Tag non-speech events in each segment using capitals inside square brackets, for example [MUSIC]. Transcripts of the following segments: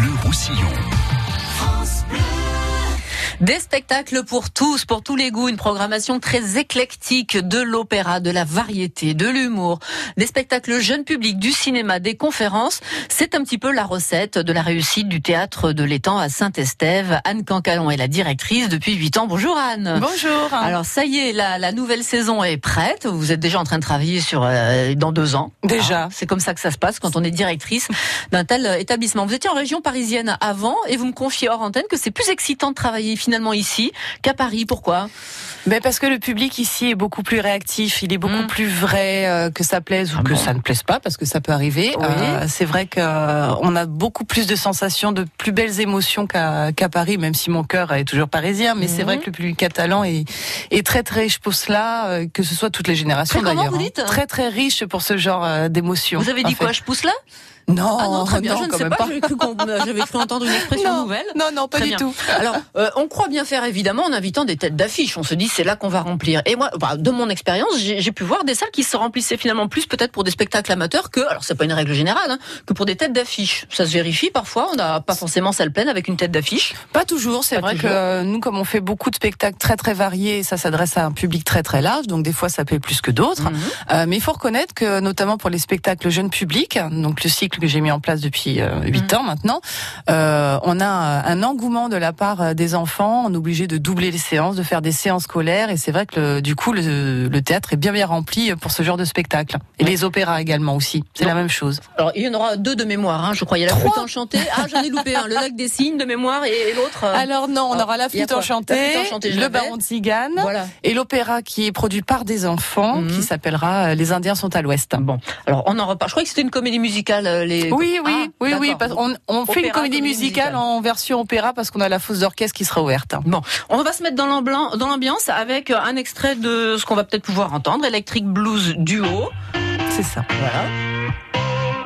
Bleu Roussillon. Des spectacles pour tous, pour tous les goûts, une programmation très éclectique de l'opéra, de la variété, de l'humour, des spectacles jeunes publics, du cinéma, des conférences. C'est un petit peu la recette de la réussite du théâtre de l'étang à Saint-Estève. Anne Cancalon est la directrice depuis 8 ans. Bonjour Anne. Bonjour. Alors ça y est, la, la nouvelle saison est prête. Vous êtes déjà en train de travailler sur euh, dans deux ans. Déjà. Ah, c'est comme ça que ça se passe quand on est directrice d'un tel établissement. Vous étiez en région parisienne avant et vous me confiez hors antenne que c'est plus excitant de travailler finalement ici qu'à Paris. Pourquoi? Ben parce que le public ici est beaucoup plus réactif, il est beaucoup Mm. plus vrai euh, que ça plaise ou Ah que bon ça ne plaise pas parce que ça peut arriver. Oui. Euh, c'est vrai que euh, a beaucoup plus de sensations, de plus belles émotions qu'à Paris, même si mon cœur est toujours parisien. Mais c'est vrai que le public catalan est, est très très riche pour cela, euh, que ce soit toutes les générations d'ailleurs. hein. Très très riche pour ce genre euh, d'émotions. Vous avez dit fait. quoi? Je pousse là? Non, Ah non, très bien. je ne sais même pas. J'avais cru, entendre une expression Non, nouvelle. non, non, pas Très du bien. tout. [LAUGHS] Alors, euh, on croit bien faire évidemment en invitant des têtes d'affiche. On se dit c'est là qu'on va remplir. Et moi, bah, de mon expérience, j'ai pu voir des salles qui se remplissaient finalement plus peut-être pour des spectacles amateurs que, alors c'est pas une règle générale, hein, que pour des têtes d'affiche. Ça se vérifie parfois. On n'a pas forcément salle pleine avec une tête d'affiche. Pas toujours, c'est Pas vrai toujours. que euh, nous, comme on fait beaucoup de spectacles très très variés, ça s'adresse à un public très très large, donc des fois ça plaît plus que d'autres. Mhm. Euh, mais il faut reconnaître que, notamment pour les spectacles jeunes publics, donc le cycle que j'ai mis en place depuis euh, huit Mhm. ans maintenant, euh, on a un, un engouement de la part euh, des enfants. On est obligé de doubler les séances, de faire des séances scolaires, et c'est vrai que le- du coup le, le théâtre est bien bien rempli pour ce genre de spectacle. Et les opéras également aussi, c'est la même chose. Alors il y en aura deux de mémoire. Hein, je crois. Il y a la Trois. flûte enchantée. Ah, j'en ai loupé un. Le lac des signes de mémoire et, et l'autre. euh, Alors non, on ah, aura la flûte enchantée, La flûte enchantée, je le baron de Zigane. voilà. Et l'opéra qui est produit par des enfants, qui s'appellera euh, Les Indiens sont à l'ouest. Bon, alors on en reparle. Je crois que c'était une comédie musicale. Euh, Les... Oui, oui, Ah, oui, oui. Parce on, on fait une comédie musicale musicale. en version opéra parce qu'on a la fosse d'orchestre qui sera ouverte. Bon, on va se mettre dans l'ambiance avec un extrait de ce qu'on va peut-être pouvoir entendre, Electric Blues Duo. C'est ça. Voilà.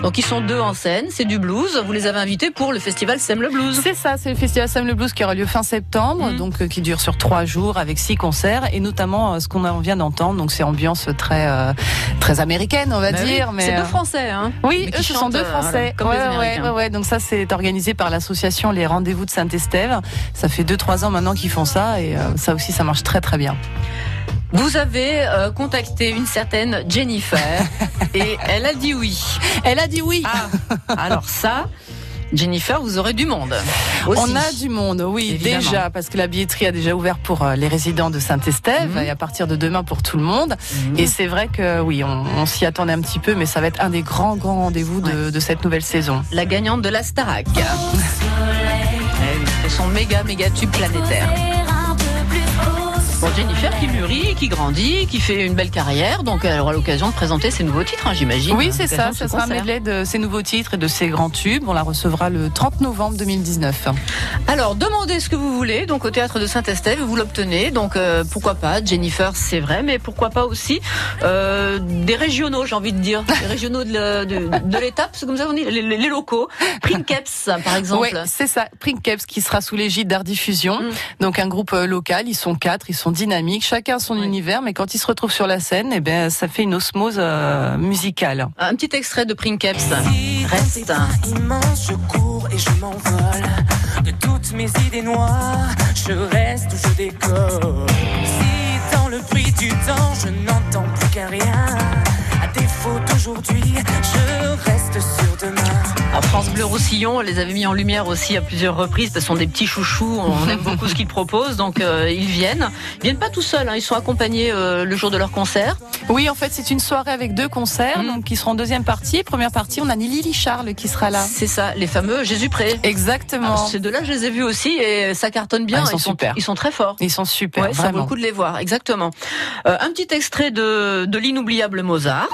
Donc ils sont deux en scène, c'est du blues. Vous les avez invités pour le festival Sème le Blues. C'est ça, c'est le festival Sam le Blues qui aura lieu fin septembre, Mhm. donc euh, qui dure sur trois jours avec six concerts et notamment euh, ce qu'on vient d'entendre. Donc c'est ambiance très euh, très américaine, on va Bah oui, dire. mais c'est euh, deux Français, hein. Oui, eux, ce sont deux euh, Français. voilà, comme ouais, ouais, ouais, ouais. Donc ça, c'est organisé par l'association Les Rendez-vous de Saint-Estève. Ça fait deux, trois ans maintenant qu'ils font ça et euh, ça aussi, ça marche très, très bien. Vous avez euh, contacté une certaine Jennifer [LAUGHS] et elle a dit oui. Elle a dit oui. Ah, alors ça, Jennifer, vous aurez du monde. Aussi. On a du monde, oui, Évidemment. déjà, parce que la billetterie a déjà ouvert pour euh, les résidents de Saint-Estève Mhm. et à partir de demain pour tout le monde. Mhm. Et c'est vrai que oui, on, on s'y attendait un petit peu, mais ça va être un des grands, grands rendez-vous de, de cette nouvelle saison. la gagnante de la Starac. [LAUGHS] Eh oui, Et son méga méga tube planétaire. Bon, Jennifer qui mûrit, qui grandit, qui fait une belle carrière, donc elle aura l'occasion de présenter ses nouveaux titres, hein, j'imagine. Oui, c'est ça. ce Ça sera un medley de ses nouveaux titres et de ses grands tubes. On la recevra le 30 novembre 2019. Alors, demandez ce que vous voulez, donc au théâtre de Saint-Estève, vous l'obtenez. Donc, euh, pourquoi pas Jennifer, c'est vrai, mais pourquoi pas aussi euh, des régionaux, j'ai envie de dire, des régionaux de, de, de l'étape, c'est comme ça qu'on dit, les, les- les locaux. Princeps, par exemple. Oui, c'est ça. Princeps qui sera sous l'égide d'Art Diffusion. Mm. Donc un groupe euh, local. Ils sont quatre, ils sont dynamiques. Chacun son Oui. univers, mais quand ils se retrouvent sur la scène, eh ben ça fait une osmose euh, musicale. Un petit extrait de Princeps. Reste. immenses, je cours et je m'envole. De toutes mes idées noires, je reste ou je décolle. Si dans le bruit du temps, je n'entends plus qu'un rien. À défaut d'aujourd'hui, je reste sur demain. À France Bleu Roussillon, on les avait mis en lumière aussi à plusieurs reprises. Ce sont des petits chouchous. On aime beaucoup ce qu'ils proposent, donc euh, ils viennent. Ils viennent pas tout seuls. hein, Ils sont accompagnés euh, le jour de leur concert. Oui, en fait, c'est une soirée avec deux concerts, Mm. donc qui seront en deuxième partie. Première partie, on a Lily Charles qui sera là. C'est ça, les fameux Jésus près. Exactement. Ces deux-là, je les ai vus aussi et ça cartonne bien. Ah, ils sont super. Ils sont très forts. Ils sont super, Ouais, ça vaut le coup de les voir, exactement. Euh, un petit extrait de, de l'inoubliable Mozart.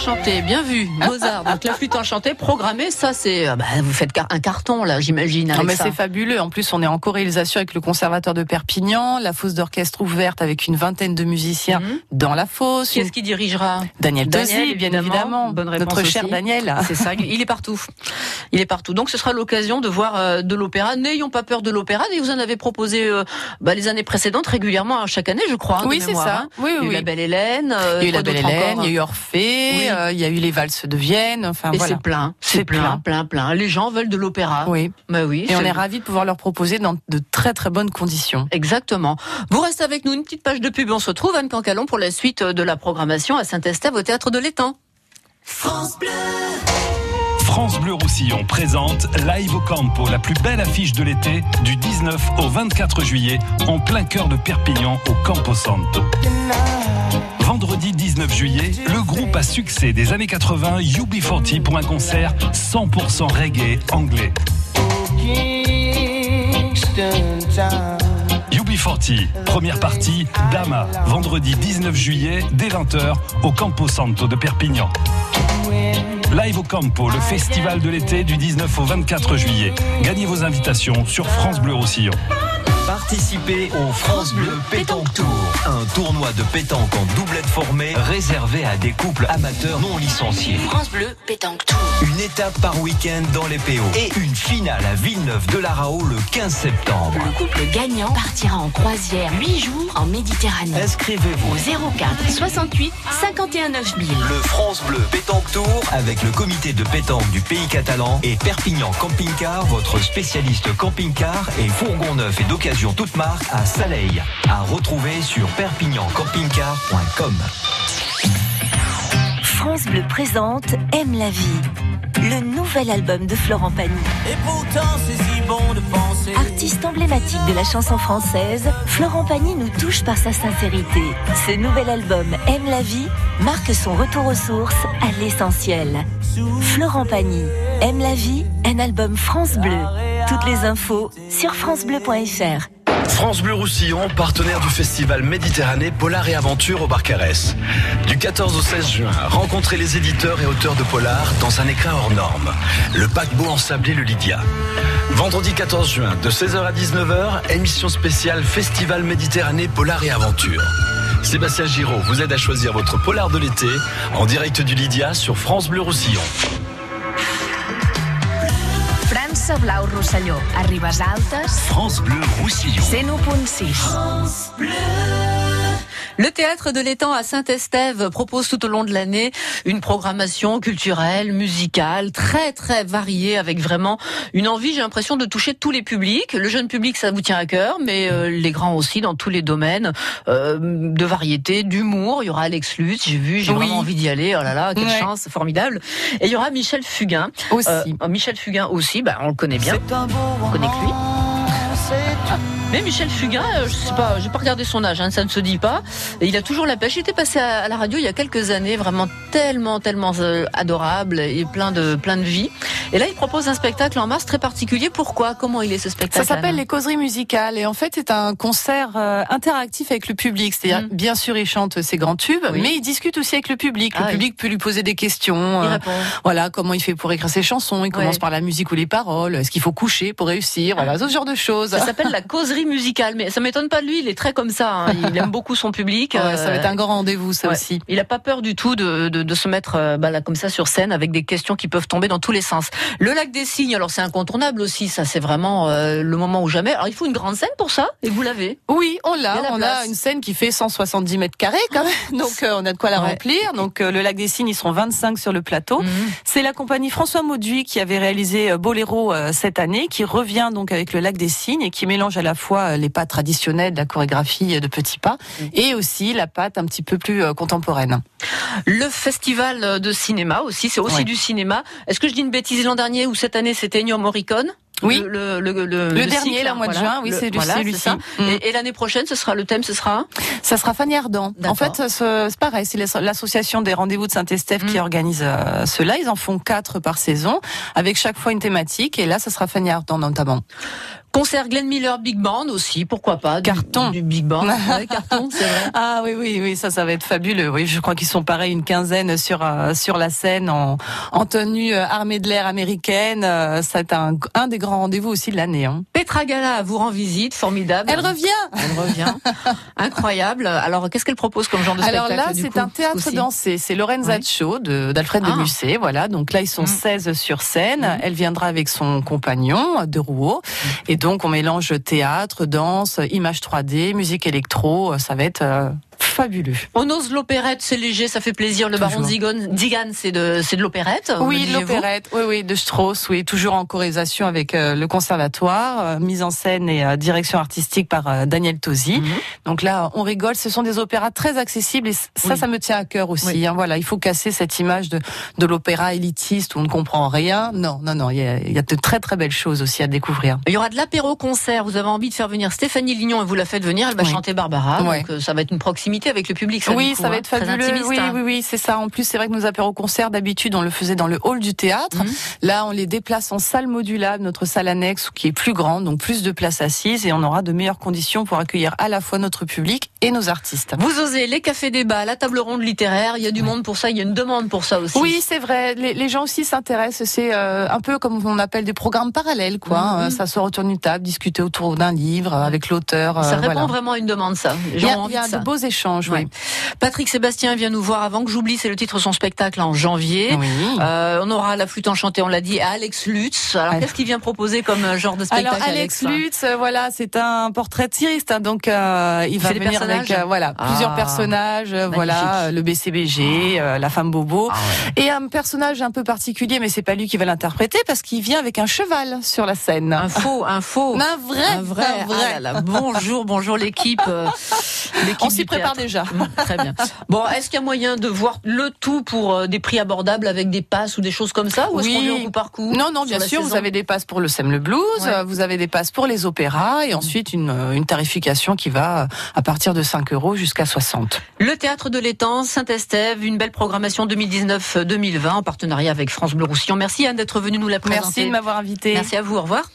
Enchantée. Bien vu, Mozart. Donc la flûte enchantée programmée, ça c'est, euh, bah, vous faites un carton là, j'imagine. Non mais c'est fabuleux. En plus, on est en co-réalisation avec le Conservatoire de Perpignan, la fosse d'orchestre ouverte avec une vingtaine de musiciens mhm. dans la fosse. Qui est-ce qui dirigera Daniel Daniel, bien évidemment. Bonne réponse Notre cher Daniel. C'est ça. Il est partout. Il est partout. Donc ce sera l'occasion de voir euh, de l'opéra. N'ayons pas peur de l'opéra. Vous en avez proposé euh, bah, les années précédentes régulièrement chaque année, je crois. Hein, oui, c'est ça. Hein. Oui, oui, il y a eu la Belle Hélène. il y a eu la Belle Hélène. Il y a eu Orphée. Il y a eu les valses de Vienne. Enfin et voilà. c'est plein. C'est plein, plein, plein. Les gens veulent de l'opéra. Oui. Bah oui. Et on est ravis de pouvoir leur proposer dans de très très bonnes conditions. Exactement. Vous restez avec nous une petite page de pub. On se retrouve Anne Cancalon pour la suite de la programmation à Saint-Estève au théâtre de l'Étang. France Bleu. France Bleu Roussillon présente Live au Campo, la plus belle affiche de l'été, du 19 au 24 juillet, en plein cœur de Perpignan, au Campo Santo. Vendredi 19 juillet, le groupe à succès des années 80, UB40, pour un concert 100% reggae anglais. UB40, première partie, Dama, vendredi 19 juillet, dès 20h, au Campo Santo de Perpignan. Live au Campo, le festival de l'été du 19 au 24 juillet. Gagnez vos invitations sur France Bleu Roussillon. Participez au France Bleu Pétanque Tour, un tournoi de pétanque en doublette formée réservé à des couples amateurs non licenciés. France Bleu Pétanque Tour. Une étape par week-end dans les PO et une finale à Villeneuve de la Rao le 15 septembre. Le couple gagnant partira en croisière 8 jours en Méditerranée. Inscrivez-vous au 04 68 51 9000. Le France Bleu Pétanque Tour avec le comité de pétanque du pays catalan et Perpignan Camping Car, votre spécialiste camping-car et fourgon neuf et d'occasion toute marque à Saleil. À retrouver sur perpignancampingcar.com. France Bleu présente Aime la vie, le nouvel album de Florent Pagny. Et pourtant c'est si bon de penser. Artiste emblématique de la chanson française, Florent Pagny nous touche par sa sincérité. Ce nouvel album Aime la vie marque son retour aux sources, à l'essentiel. Florent Pagny, Aime la vie, un album France Bleu. Toutes les infos sur francebleu.fr. France Bleu Roussillon, partenaire du festival Méditerranée Polar et Aventure au Barcarès. Du 14 au 16 juin, rencontrez les éditeurs et auteurs de Polar dans un écrin hors norme. Le paquebot ensablé le Lydia. Vendredi 14 juin, de 16h à 19h, émission spéciale Festival Méditerranée Polar et Aventure. Sébastien Giraud vous aide à choisir votre polar de l'été en direct du Lydia sur France Bleu Roussillon. França Blau Rosselló. A Ribes Altes. France Bleu Roussillon. 101.6. France Bleu. Le théâtre de l'étang à Saint-Estève propose tout au long de l'année une programmation culturelle, musicale, très très variée, avec vraiment une envie, j'ai l'impression, de toucher tous les publics. Le jeune public, ça vous tient à cœur, mais euh, les grands aussi, dans tous les domaines euh, de variété, d'humour. Il y aura Alex Lutz, j'ai vu, j'ai vraiment envie d'y aller. Oh là là, quelle chance, formidable. Et il y aura Michel Fugain. Aussi. Euh, Michel Fugain aussi, bah, on le connaît bien. On connaît que lui. Mais Michel Fugain, euh, je sais pas, j'ai pas regardé son âge, hein, ça ne se dit pas. Il a toujours la pêche. Il était passé à, la radio il y a quelques années, vraiment tellement, tellement euh, adorable et plein de, plein de vie. Et là, il propose un spectacle en mars très particulier. Pourquoi? Comment il est ce spectacle Ça s'appelle les causeries musicales et en fait, c'est un concert euh, interactif avec le public. C'est-à-dire, mm. bien sûr, il chante ses grands tubes, mais il discute aussi avec le public. Le ah public peut lui poser des questions. Il voilà, comment il fait pour écrire ses chansons. Il commence par la musique ou les paroles. Est-ce qu'il faut coucher pour réussir? Voilà, ce genre de choses. Ça s'appelle la causerie musical, mais ça m'étonne pas de lui. Il est très comme ça. Hein. Il aime beaucoup son public. ça va être un grand rendez-vous, ça aussi. Il a pas peur du tout de, de, se mettre euh, bah, là comme ça sur scène avec des questions qui peuvent tomber dans tous les sens. Le lac des Cygnes, alors c'est incontournable aussi. Ça, c'est vraiment euh, le moment ou jamais. Alors il faut une grande scène pour ça, et vous l'avez. Oui, on l'a. On a une scène qui fait 170 mètres carrés quand même, [LAUGHS] donc euh, on a de quoi la remplir. Donc le lac des Cygnes, ils seront 25 sur le plateau. Mhm. C'est la compagnie François Mauduit qui avait réalisé Boléro cette année, qui revient donc avec le lac des Cygnes et qui mélange à la fois les pas traditionnels de la chorégraphie de petits pas, mm. et aussi la patte un petit peu plus euh, contemporaine. Le festival de cinéma aussi, c'est aussi du cinéma. Est-ce que je dis une bêtise? L'an dernier ou cette année c'était Ennio Morricone oui, le, le, le, le dernier, le mois de juin, oui, c'est voilà, celui-ci. Mm. Et, l'année prochaine, ce sera le thème, ce sera Ça sera Fanny Ardant. En fait, c'est pareil, c'est l'association des rendez-vous de Saint-Estèphe qui mm. organise euh, cela. Ils en font quatre par saison, avec chaque fois une thématique. Et là, ce sera Fanny Ardant notamment. Concert Glenn Miller Big Band aussi, pourquoi pas Carton. Du, Big Band. [LAUGHS] carton, c'est vrai. Ah oui, oui, oui, ça, ça va être fabuleux. Oui, je crois qu'ils sont pareils, une quinzaine sur euh, sur la scène en, en tenue euh, armée de l'air américaine. Euh, c'est un, un des grands rendez-vous aussi de l'année. Hein. Petra Gala vous rend visite, formidable. Elle revient. Elle revient. [LAUGHS] Incroyable. Alors, qu'est-ce qu'elle propose comme genre de Alors spectacle là, c'est un théâtre dansé. C'est Lorenza ouais. d'Alfred de, ah. Musset. Voilà. Donc là, ils sont 16 mm. sur scène. Mm. Elle viendra avec son compagnon de Rouault. Et donc, on mélange théâtre, danse, images 3D, musique électro. Ça va être euh, fabuleux. On ose l'opérette, c'est léger, ça fait plaisir. Le baron Digan, c'est de, c'est de l'opérette. Oui, l'opérette, oui, oui, de Strauss, oui, toujours en chorélisation avec euh, le conservatoire, euh, mise en scène et euh, direction artistique par Daniel Tosi. Mhm. Donc là, on rigole. Ce sont des opéras très accessibles et ça, ça me tient à cœur aussi. Hein, voilà, il faut casser cette image de, de l'opéra élitiste où on ne comprend rien. Non, non, non, il y, a, il y a de très très belles choses aussi à découvrir. Il y aura de l'apéro concert. Vous avez envie de faire venir Stéphanie Lignon et vous la faites venir. Elle va chanter Barbara. Donc ça va être une proximité avec le public. Ça, oui, ça va hein. être fabuleux. Oui, hein. oui, oui, c'est ça. En plus, c'est vrai que nos apéros concerts d'habitude, on le faisait dans le hall du théâtre. Mhm. Là, on les déplace en salle modulable, notre salle annexe qui est plus grande, donc plus de places assises, et on aura de meilleures conditions pour accueillir à la fois notre public et nos artistes. Vous osez les cafés débats, la table ronde littéraire. Il y a du monde pour ça. Il y a une demande pour ça aussi. Oui, c'est vrai. Les, gens aussi s'intéressent. C'est euh, un peu comme on appelle des programmes parallèles, quoi. Euh, ça se autour d'une table, discuter autour d'un livre avec l'auteur. ça euh, répond vraiment à une demande, ça. il y a, il y a de, beaux échanges. Oui. Patrick Sébastien vient nous voir avant que j'oublie, c'est le titre de son spectacle en janvier. Euh, on aura la flûte enchantée, on l'a dit, à Alex Lutz. Alors qu'est-ce qu'il vient proposer comme euh, genre de spectacle Alors Alex, Lutz, euh, voilà, c'est un portrait tiriste, hein, donc euh, il va venir avec voilà ah. plusieurs personnages, voilà le BCBG, la femme bobo, ah et un personnage un peu particulier, mais c'est pas lui qui va l'interpréter parce qu'il vient avec un cheval sur la scène. Un faux, un faux, [LAUGHS] un vrai, un vrai. Un vrai. Ah bonjour, bonjour l'équipe. [LAUGHS] on s'y prépare déjà. Très bien. [LAUGHS] Bon, est-ce qu'il y a moyen de voir le tout pour euh, des prix abordables avec des passes ou des choses comme ça Ou est-ce qu'on vient au coup par coup Non, non, bien sûr, vous avez des passes pour le Sem le Blues, vous avez des passes pour les opéras et ensuite une, euh, une tarification qui va à partir de 5 euros jusqu'à 60. Le Théâtre de l'Étang, Saint-Estève, une belle programmation 2019-2020 en partenariat avec France Bleu Roussillon. Merci Anne d'être venue nous la présenter. Merci de m'avoir invité. Merci à vous, au revoir.